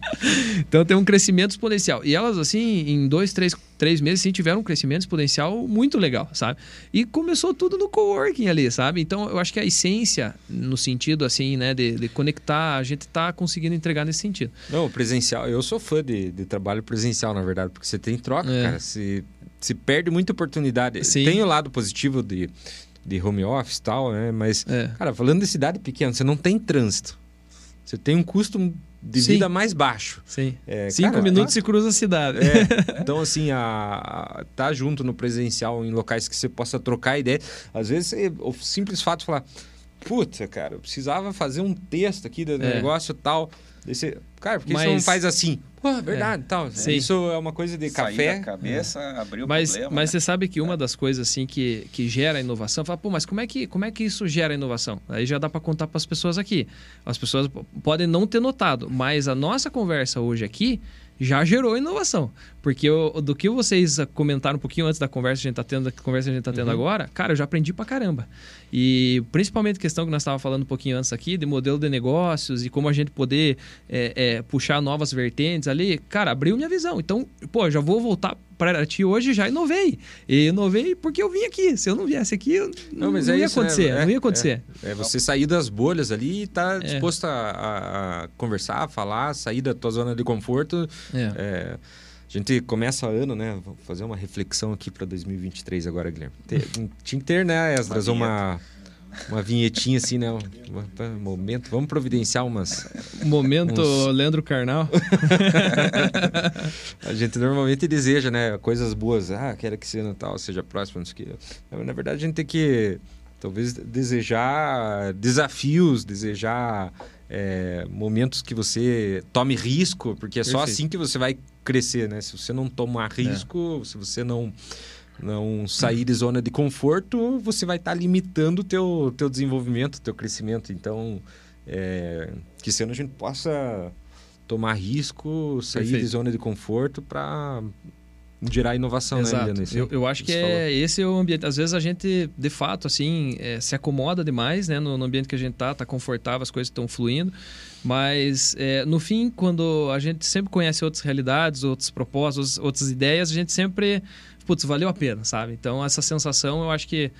C: então tem um crescimento exponencial. E elas, assim, em dois, três, três meses, sim, tiveram um crescimento exponencial muito legal, sabe? E começou tudo no coworking ali, sabe? Então eu acho que a essência, no sentido, assim, né, de, de conectar, a gente está conseguindo entregar nesse sentido.
A: Não, presencial, eu sou fã de, de trabalho presencial, na verdade, porque você tem troca, é. cara se, se perde muita oportunidade. Sim. Tem o lado positivo de, de home office e tal, né? Mas, é. cara, falando de cidade pequena, você não tem trânsito. Você tem um custo de Sim. vida mais baixo.
C: Sim. É, Cinco cara, minutos tá... e cruza a cidade.
A: É, *laughs* então, assim, a, a, tá junto no presencial em locais que você possa trocar ideia. Às vezes, o simples fato de falar, puta, cara, eu precisava fazer um texto aqui do é. negócio tal. Cara, por que Mas... você não faz assim? Pô, é verdade, é. tal. Sim. Isso é uma coisa de Sair café.
B: Da cabeça, é. abrir o
C: mas,
B: problema.
C: Mas né? você sabe que uma é. das coisas assim que, que gera inovação, fala, pô, mas como é que como é que isso gera inovação? Aí já dá para contar para as pessoas aqui. As pessoas podem não ter notado, mas a nossa conversa hoje aqui já gerou inovação. Porque eu, do que vocês comentaram um pouquinho antes da conversa que a gente está tendo, conversa que a gente tá tendo uhum. agora, cara, eu já aprendi pra caramba. E principalmente questão que nós estávamos falando um pouquinho antes aqui, de modelo de negócios e como a gente poder é, é, puxar novas vertentes ali, cara, abriu minha visão. Então, pô, já vou voltar para ti hoje já inovei. E inovei porque eu vim aqui. Se eu não viesse aqui, não, não, é ia isso, acontecer. É, não ia acontecer.
A: É, é, você sair das bolhas ali e estar tá é. disposto a, a, conversar, a falar, sair da tua zona de conforto. É. é a gente começa ano, né? Vou fazer uma reflexão aqui para 2023 agora, Guilherme. tinha que ter, né, Esdras, uma, uma vinhetinha assim, né? Um momento, vamos providenciar umas.
C: Momento uns... Leandro Carnal. *laughs*
A: a gente normalmente deseja, né? Coisas boas. Ah, quero que esse Natal seja próximo, não sei o quê. Na verdade, a gente tem que talvez desejar desafios, desejar é, momentos que você tome risco, porque é Perfeito. só assim que você vai crescer, né? Se você não tomar é. risco, é. se você não não sair de zona de conforto, você vai estar tá limitando o teu, teu desenvolvimento, teu crescimento. Então, é, que ano a gente possa tomar risco, sair Perfeito. de zona de conforto para gerar inovação, né,
C: Exato. né, eu, eu acho que é, esse é o ambiente. Às vezes a gente, de fato, assim, é, se acomoda demais, né, no, no, ambiente que a gente tá, tá confortável, as coisas estão fluindo. Mas, é, no fim, quando a gente sempre conhece outras realidades, outros propósitos, outras ideias, a gente sempre, putz, valeu a pena, sabe? Então, essa sensação, eu acho que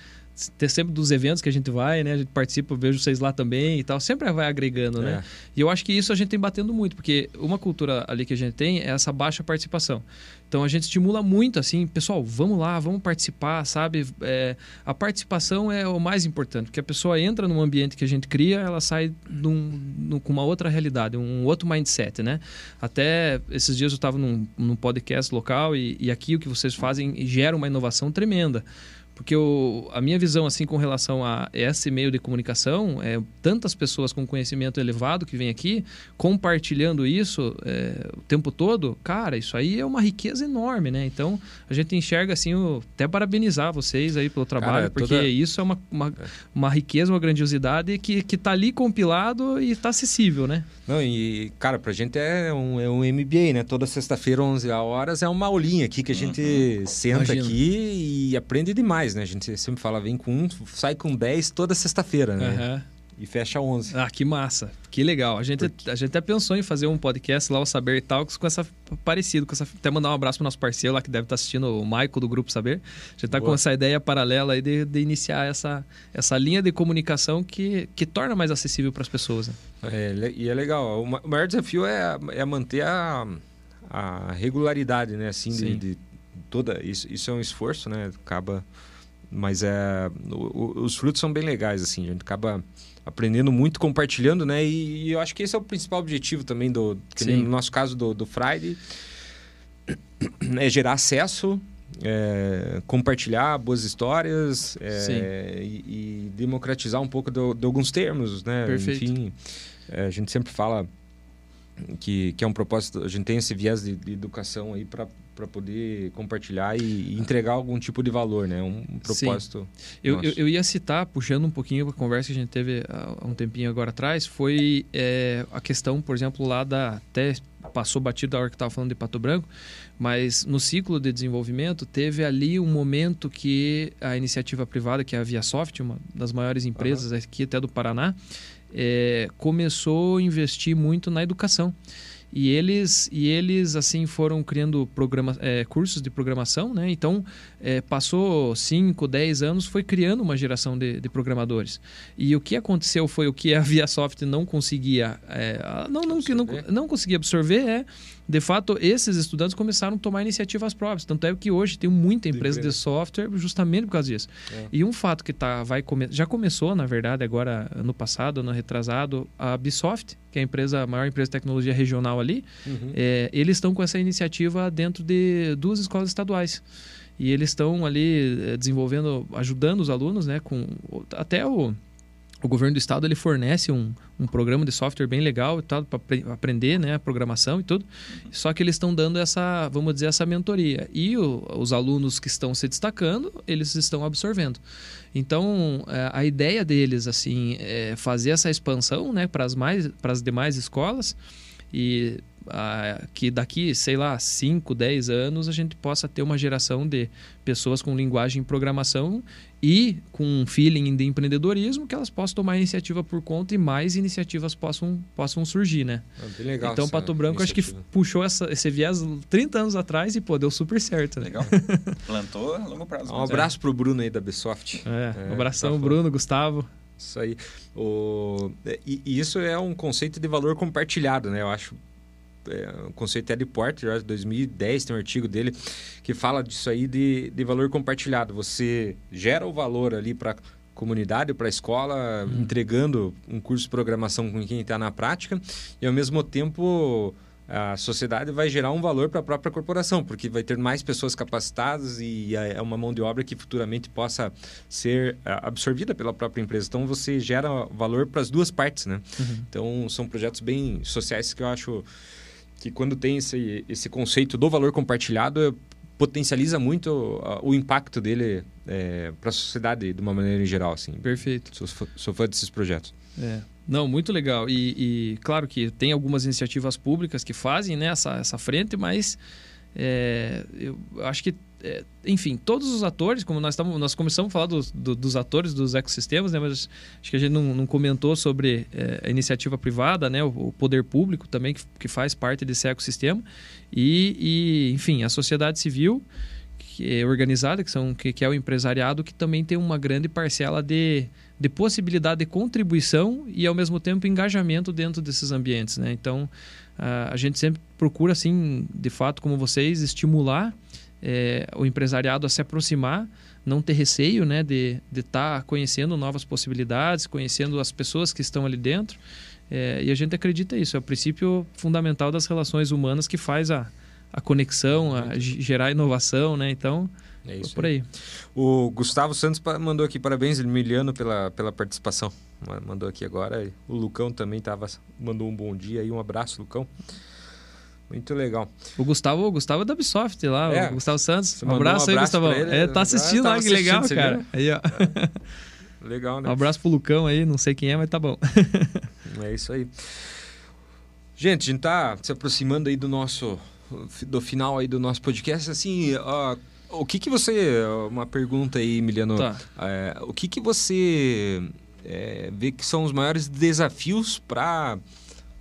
C: ter sempre dos eventos que a gente vai, né? A gente participa, vejo vocês lá também e tal, sempre vai agregando, né? É. E eu acho que isso a gente tem batendo muito, porque uma cultura ali que a gente tem é essa baixa participação. Então a gente estimula muito assim, pessoal, vamos lá, vamos participar, sabe? É, a participação é o mais importante, porque a pessoa entra num ambiente que a gente cria, ela sai num, num, com uma outra realidade, um outro mindset, né? Até esses dias eu estava num, num podcast local e, e aqui o que vocês fazem gera uma inovação tremenda. Porque o, a minha visão, assim, com relação a esse meio de comunicação, é tantas pessoas com conhecimento elevado que vêm aqui, compartilhando isso é, o tempo todo, cara, isso aí é uma riqueza enorme, né? Então, a gente enxerga, assim, o, até parabenizar vocês aí pelo trabalho, cara, porque toda... isso é uma, uma, uma, riqueza, uma grandiosidade que, que tá ali compilado e está acessível, né?
A: Não, e, cara, pra gente é um, é um MBA, né? Toda sexta-feira, 11 horas, é uma aulinha aqui que a gente uhum. senta Imagina. aqui e aprende demais, né? A gente sempre fala, vem com um, sai com 10 toda sexta-feira, né? Uhum. E fecha 11.
C: Ah, que massa. Que legal. A gente, Porque... a gente até pensou em fazer um podcast lá, o Saber Talks, com essa parecido, com essa. Até mandar um abraço pro nosso parceiro lá que deve estar assistindo, o Maico do Grupo Saber. A gente está com essa ideia paralela aí de, de, iniciar essa, essa linha de comunicação que, que torna mais acessível para as pessoas. Né?
A: É, e é legal. O maior desafio é, é manter a, a regularidade, né? Assim, de, de, toda. Isso, isso é um esforço, né? Acaba. Mas é. O, os frutos são bem legais, assim. A gente acaba aprendendo muito, compartilhando, né? E, e, eu acho que esse é o principal objetivo também do, no nosso caso do, do Friday, é gerar acesso, é, compartilhar boas histórias é, e, e, democratizar um pouco de alguns termos, né?
C: Perfeito.
A: Enfim, é, a gente sempre fala que, que é um propósito, a gente tem esse viés de, de educação aí para para poder compartilhar e, entregar algum tipo de valor, né? Um, um propósito.
C: Eu, eu, eu, ia citar, puxando um pouquinho a conversa que a gente teve há um tempinho agora atrás, foi é, a questão, por exemplo, lá da. Até passou batido a hora que estava falando de Pato Branco, mas no ciclo de desenvolvimento teve ali um momento que a iniciativa privada, que é a ViaSoft, uma das maiores empresas uhum. aqui até do Paraná, é, começou a investir muito na educação. E eles, e eles assim foram criando programa, é, cursos de programação, né? Então, é, passou 5, 10 anos, foi criando uma geração de, de, programadores. E o que aconteceu foi o que a *laughs* ViaSoft não conseguia, é, não, não, não, não conseguia absorver é de fato, esses estudantes começaram a tomar iniciativas próprias. Tanto é que hoje tem muita empresa de, de software justamente por causa disso. É. E um fato que tá, vai come... já começou, na verdade, agora ano passado, ano retrasado, a Bisoft, que é a empresa, a maior empresa de tecnologia regional ali, uhum. é, eles estão com essa iniciativa dentro de duas escolas estaduais e eles estão ali é, desenvolvendo, ajudando os alunos, né, com até o o governo do estado ele fornece um, um programa de software bem legal e tal para aprender né a programação e tudo. Só que eles estão dando essa vamos dizer essa mentoria. E o, os alunos que estão se destacando eles estão absorvendo. Então é, a ideia deles assim é fazer essa expansão né para as mais para as demais escolas e que daqui, sei lá, 5, 10 anos a gente possa ter uma geração de pessoas com linguagem e programação e com um feeling de empreendedorismo que elas possam tomar iniciativa por conta e mais iniciativas possam, possam surgir, né?
A: É legal
C: então, Pato Branco acho que puxou essa, esse viés 30 anos atrás e, pô, deu super certo. Né?
B: Legal. *laughs* Plantou a longo prazo.
A: Um abraço é. pro Bruno aí da Bsoft.
C: É, é um abração, tá Bruno, Gustavo.
A: Isso aí. O... E, e, isso é um conceito de valor compartilhado, né? Eu acho é, o conceito é de Porter, de 2010, tem um artigo dele que fala disso aí de, de valor compartilhado. Você gera o valor ali para comunidade, para a escola, hum. entregando um curso de programação com quem está na prática e ao mesmo tempo a sociedade vai gerar um valor para a própria corporação, porque vai ter mais pessoas capacitadas e é uma mão de obra que futuramente possa ser absorvida pela própria empresa. Então você gera valor para as duas partes, né? Uhum. Então são projetos bem sociais que eu acho que quando tem esse, esse conceito do valor compartilhado, potencializa muito o, o impacto dele é, para a sociedade de uma maneira em geral. Assim.
C: Perfeito.
A: Sou, sou fã desses projetos.
C: É. Não, muito legal. E, e, claro que tem algumas iniciativas públicas que fazem né, essa, essa frente, mas é, eu acho que é, enfim, todos os atores, como nós, estamos, nós começamos a falar dos, do, dos atores dos ecossistemas, né, mas acho que a gente não, não comentou sobre é, a iniciativa privada, né, o, o, poder público também, que, que faz parte desse ecossistema, e, e, enfim, a sociedade civil que é organizada, que, são, que, que é o empresariado, que também tem uma grande parcela de, de possibilidade de contribuição e, ao mesmo tempo, engajamento dentro desses ambientes. Né? Então, a, a gente sempre procura, assim, de fato, como vocês, estimular é, o empresariado a se aproximar, não ter receio né, de estar tá conhecendo novas possibilidades, conhecendo as pessoas que estão ali dentro. É, e a gente acredita isso, é o princípio fundamental das relações humanas que faz a, a conexão, a gerar inovação, né? Então, é isso por aí.
A: O Gustavo Santos mandou aqui parabéns, Emiliano, pela, pela participação. Mandou aqui agora. O Lucão também tava, mandou um bom dia e um abraço, Lucão. Muito legal.
C: O Gustavo, o Gustavo é da Ubisoft lá, é. o Gustavo Santos. Um abraço, um abraço aí, Gustavo. Ele, é, tá assistindo lá, que legal, cara. Aí, ó.
A: É. *laughs* Legal, né?
C: Um abraço pro Lucão aí, não sei quem é, mas tá bom. *laughs*
A: é isso aí. Gente, a gente tá se aproximando aí do nosso do final aí do nosso podcast, assim, uh, o que que você uma pergunta aí, Emiliano, tá. é, o que que você é, vê que são os maiores desafios para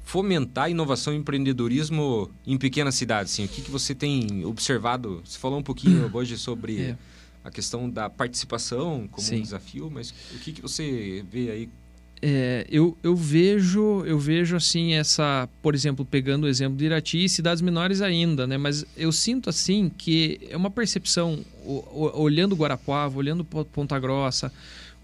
A: fomentar inovação e empreendedorismo em pequenas cidades? Assim, o que, que você tem observado? Você falou um pouquinho *clears throat* hoje sobre é. a questão da participação como Sim. um desafio, mas o que, que você vê aí
C: é, eu, eu vejo eu vejo assim essa por exemplo pegando o exemplo de Irati e cidades menores ainda né mas eu sinto assim que é uma percepção olhando Guarapuava olhando Ponta Grossa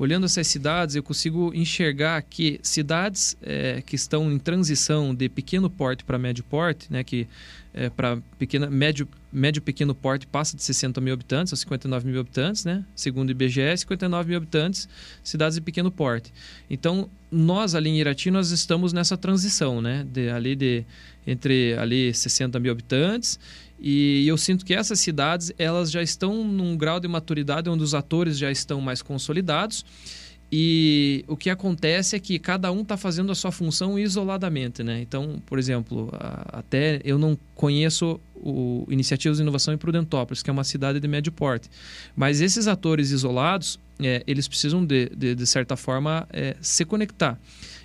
C: olhando essas cidades, eu consigo enxergar que cidades é, que estão em transição de pequeno porte para médio porte, né, que é, para pequena, médio, médio pequeno porte passa de 60 mil habitantes a 59 mil habitantes, né? Segundo o IBGE, 59 mil habitantes, cidades de pequeno porte. Então, nós ali em Irati, nós estamos nessa transição, né? De, ali de, entre ali 60 mil habitantes e eu sinto que essas cidades elas já estão num grau de maturidade onde os atores já estão mais consolidados. E o que acontece é que cada um está fazendo a sua função isoladamente, né? Então, por exemplo, até eu não conheço o Iniciativas de Inovação em Prudentópolis, que é uma cidade de médio porte. Mas esses atores isolados, é, eles precisam, de, de, de certa forma, é, se conectar.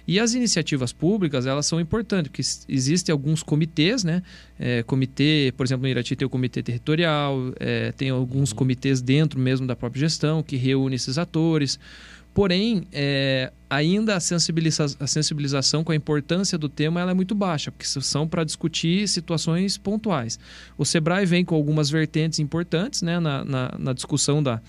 C: E as iniciativas públicas, elas são importantes, porque existem alguns comitês, né? É, comitê, por exemplo, no Irati tem o comitê territorial, é, tem alguns uhum. comitês dentro mesmo da própria gestão que reúne esses atores. Porém, é, ainda a, sensibiliza a sensibilização com a importância do tema ela é muito baixa, porque são para discutir situações pontuais. O SEBRAE vem com algumas vertentes importantes né, na, na, na discussão da,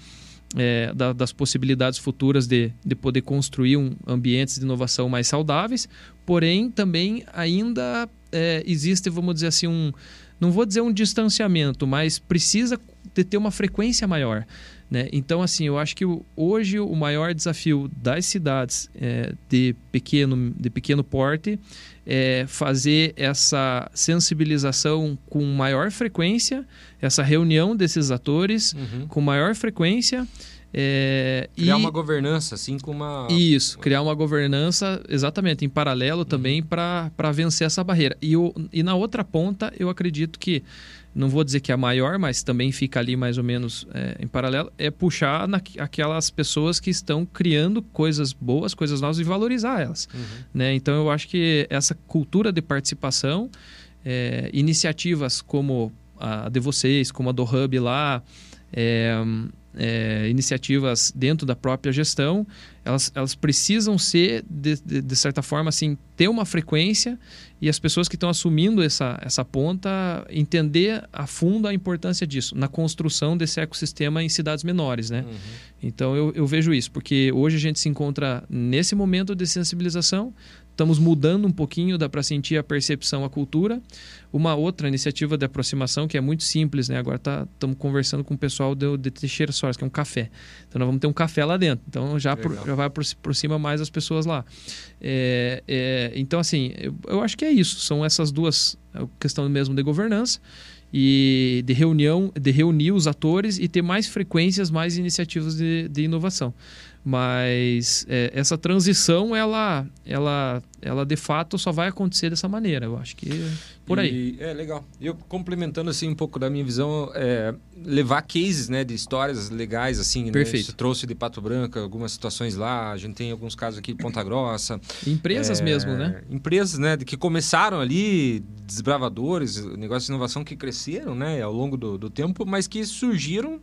C: é, da, das possibilidades futuras de, de poder construir um, ambientes de inovação mais saudáveis, porém também ainda é, existe, vamos dizer assim, um, não vou dizer um distanciamento, mas precisa de ter uma frequência maior. Né? Então, assim, eu acho que hoje o maior desafio das cidades é, de, pequeno, de pequeno porte é fazer essa sensibilização com maior frequência, essa reunião desses atores uhum. com maior frequência.
A: É, criar e... uma governança, assim como uma.
C: Isso, criar uma governança, exatamente, em paralelo também uhum. para vencer essa barreira. E, o, e na outra ponta, eu acredito que não vou dizer que é a maior, mas também fica ali mais ou menos é, em paralelo, é puxar na, aquelas pessoas que estão criando coisas boas, coisas novas e valorizar elas. Uhum. Né? Então eu acho que essa cultura de participação, é, iniciativas como a de vocês, como a do Hub lá, é, é, iniciativas dentro da própria gestão, elas, elas precisam ser, de, de, de, certa forma, assim, ter uma frequência e as pessoas que estão assumindo essa, essa ponta entender a fundo a importância disso na construção desse ecossistema em cidades menores, né? Uhum. Então, eu, eu vejo isso, porque hoje a gente se encontra nesse momento de sensibilização, estamos mudando um pouquinho, dá para sentir a percepção, a cultura. Uma outra iniciativa de aproximação que é muito simples, né? Agora estamos tá, conversando com o pessoal de, de Teixeira Soares, que é um café. Então nós vamos ter um café lá dentro. Então já, pro, já vai aproxima mais as pessoas lá. É, é, então, assim, eu, eu acho que é isso. São essas duas a questão mesmo de governança e de reunião, de reunir os atores e ter mais frequências, mais iniciativas de, de inovação mas é, essa transição ela ela ela de fato só vai acontecer dessa maneira eu acho que por aí
A: e, é legal eu complementando assim um pouco da minha visão é, levar cases né de histórias legais assim né?
C: perfeito né?
A: trouxe de Pato Branco algumas situações lá a gente tem alguns casos aqui de Ponta Grossa
C: empresas é, mesmo né
A: empresas né que começaram ali desbravadores negócios de inovação que cresceram né ao longo do, do tempo mas que surgiram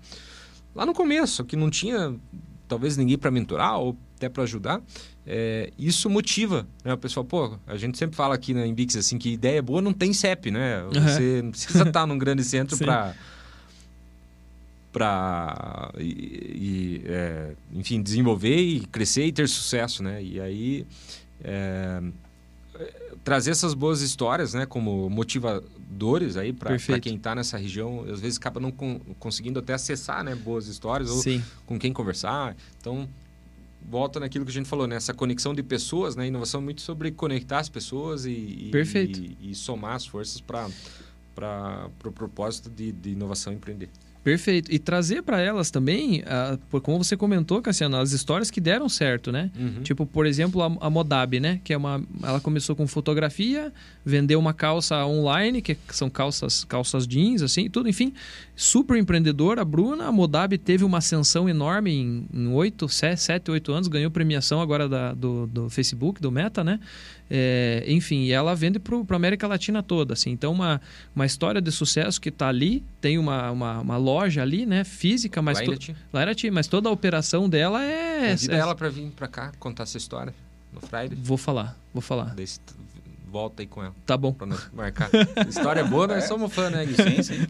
A: lá no começo que não tinha talvez ninguém para mentorar ou até para ajudar, é, isso motiva, né? O pessoal, pô, a gente sempre fala aqui na Embix assim que ideia boa não tem CEP, né? Você uhum. não precisa estar num grande centro *laughs* para para e, e é, enfim desenvolver e crescer e ter sucesso, né? E aí é, trazer essas boas histórias, né, como motivadores aí para quem está nessa região, às vezes acaba não con conseguindo até acessar, né, boas histórias ou Sim. com quem conversar. Então, volta naquilo que a gente falou, né, essa conexão de pessoas, né, inovação é muito sobre conectar as pessoas e, e, e somar as forças para para o pro propósito de, de inovação e empreender.
C: Perfeito. E trazer para elas também, uh, como você comentou, Cassiano, as histórias que deram certo, né? Uhum. Tipo, por exemplo, a, a, Modab, né? Que é uma. Ela começou com fotografia, vendeu uma calça online, que são calças, calças jeans, assim, tudo, enfim. Super empreendedora, a Bruna. A Modab teve uma ascensão enorme em oito, sete, oito anos, ganhou premiação agora da, do, do Facebook, do Meta, né? É, enfim, ela vende para a América Latina toda. Assim. Então, uma, uma história de sucesso que está ali, tem uma, uma, uma, loja ali, né, física, mas, to, mas toda a operação dela é.
A: Convida é, ela para vir para cá contar essa história no Friday.
C: Vou falar, vou falar.
A: Desse, volta aí com ela.
C: Tá bom.
A: Pra nós marcar. História boa, nós *laughs* é. somos fã, né, Gui?
C: Sim, sim.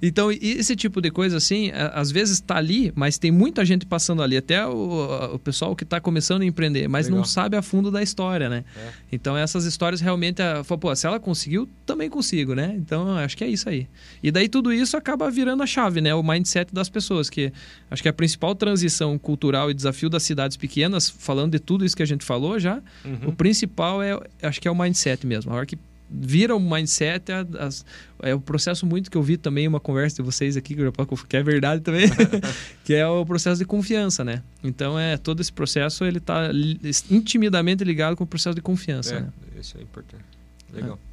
C: então, esse tipo de coisa, assim, às vezes tá ali, mas tem muita gente passando ali. Até o, o pessoal que tá começando a empreender, mas Legal. não sabe a fundo da história, né? É. Então, essas histórias realmente, pô, se ela conseguiu, também consigo, né? Então, acho que é isso aí. E daí tudo isso acaba virando a chave, né? O mindset das pessoas, que acho que a principal transição cultural e desafio das cidades pequenas, falando de tudo isso que a gente falou já, uhum. o principal é, acho que é o mindset mindset mesmo. A hora que vira um mindset, é, as, é o processo muito que eu vi também, uma conversa de vocês aqui, que é verdade também, *laughs* que é o processo de confiança, né? Então, é todo esse processo, ele está intimidamente ligado com o processo de confiança,
A: é,
C: né?
A: Isso é importante. Legal. É.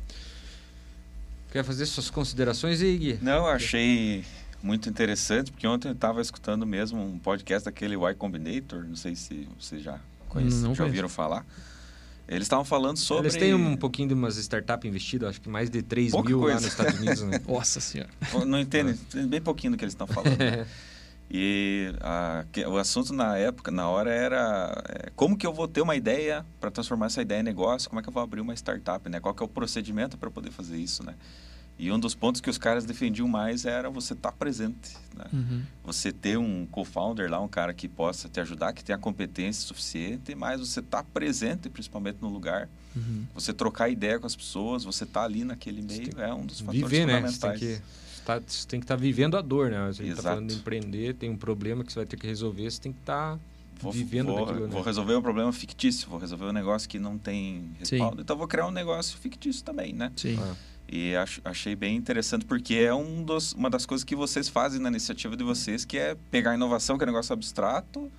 A: Quer fazer suas considerações aí, Gui?
B: Não, achei muito interessante, porque ontem eu estava escutando mesmo um podcast daquele Y Combinator, não sei se vocês já conhecem, já ouviram falar. Eles estavam falando sobre.
A: Eles têm um pouquinho de umas startups investidas, acho que mais de 3 Pouca mil coisa. lá nos Estados Unidos. Né? *laughs*
C: Nossa senhora.
B: Não entendo, bem pouquinho do que eles estão falando. Né? *laughs* E a, o assunto na época, na hora, era é, como que eu vou ter uma ideia para transformar essa ideia em negócio, como é que eu vou abrir uma startup, né? Qual que é o procedimento para poder fazer isso, né? E um dos pontos que os caras defendiam mais era você estar tá presente. Né? Uhum. Você ter um co-founder lá, um cara que possa te ajudar, que tenha competência suficiente, mas você estar tá presente, principalmente no lugar. Uhum. Você trocar ideia com as pessoas, você estar tá ali naquele meio, é um dos fatores viver, fundamentais.
A: Né? Você tem que tá, estar tá vivendo a dor, né? Você está falando de empreender, tem um problema que você vai ter que resolver, você tem que estar... Tá vou, vivendo
B: vou,
A: daquilo, né?
B: vou resolver um problema fictício, vou resolver um negócio que não tem respaldo. Sim. Então vou criar um negócio fictício também, né?
C: Sim. Ah.
B: E achei bem interessante porque é um dos, uma das coisas que vocês fazem na iniciativa de vocês, que é pegar a inovação, que é um negócio abstrato,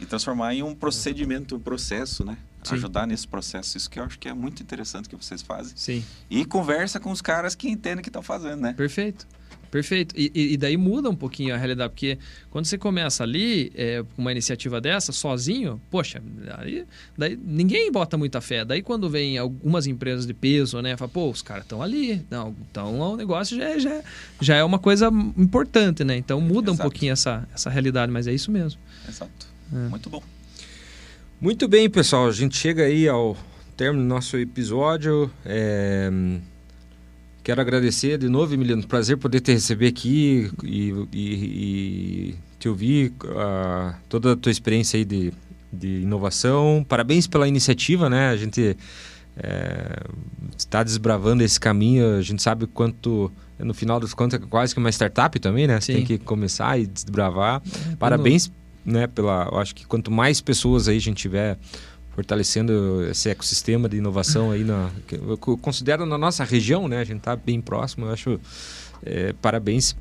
B: e transformar em um procedimento, um processo, né? Sim. Ajudar nesse processo. Isso que eu acho que é muito interessante que vocês fazem.
C: Sim.
B: E conversa com os caras que entendem o que estão fazendo, né?
C: Perfeito. Perfeito. E, e, daí muda um pouquinho a realidade, porque quando você começa ali, é, uma iniciativa dessa, sozinho, poxa, aí, daí ninguém bota muita fé. Daí quando vem algumas empresas de peso, né, fala, pô, os caras estão ali, não, então o negócio já é, já, já é uma coisa importante, né? Então muda Exato. um pouquinho essa, essa realidade, mas é isso mesmo.
B: Exato. É. Muito bom.
A: Muito bem, pessoal. A gente chega aí ao término do nosso episódio. É... Quero agradecer de novo, Emiliano. Prazer poder te receber aqui e, e, e te ouvir uh, toda a tua experiência aí de, de inovação. Parabéns pela iniciativa, né? A gente é, está desbravando esse caminho. A gente sabe quanto, no final dos contos, é quase que uma startup também, né? Você Sim. tem que começar e desbravar. É, Parabéns, né? Pela, eu acho que quanto mais pessoas aí a gente tiver fortalecendo esse ecossistema de inovação aí na eu considero na nossa região né a gente está bem próximo eu acho é, parabéns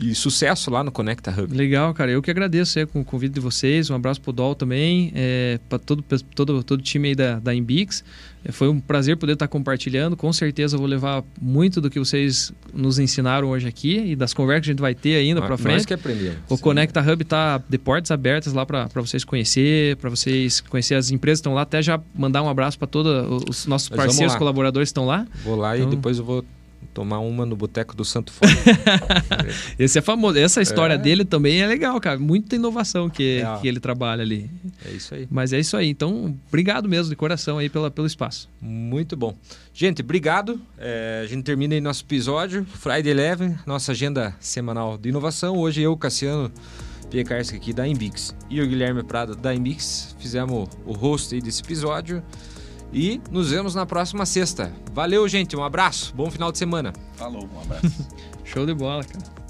A: e sucesso lá no Conecta Hub.
C: Legal, cara. Eu que agradeço com o convite de vocês. Um abraço pro Dol também, é, para todo, todo, todo o time aí da, da Imbix. É, foi um prazer poder estar compartilhando. Com certeza vou levar muito do que vocês nos ensinaram hoje aqui e das conversas que a gente vai ter ainda para frente. Nós
A: que aprendemos.
C: O Sim. Conecta Hub está de portas abertas lá para vocês conhecer, para vocês conhecer as empresas que estão lá. Até já mandar um abraço para todos os nossos parceiros, colaboradores que estão lá.
A: Vou lá então... e depois eu vou tomar uma no boteco do Santo Fone. *laughs*
C: Esse é famoso. Essa história é. dele também é legal, cara. Muita inovação que, é. que ele trabalha ali.
A: É isso aí.
C: Mas é isso aí. Então, obrigado mesmo de coração aí pela, pelo espaço.
A: Muito bom. Gente, obrigado. É, a gente termina aí nosso episódio. Friday Eleven, nossa agenda semanal de inovação. Hoje eu, Cassiano Piekarski aqui da Imbix e o Guilherme Prado da Imbix fizemos o host aí desse episódio. E nos vemos na próxima sexta. Valeu, gente. Um abraço. Bom final de semana.
B: Falou, um abraço. *laughs*
C: Show de bola, cara.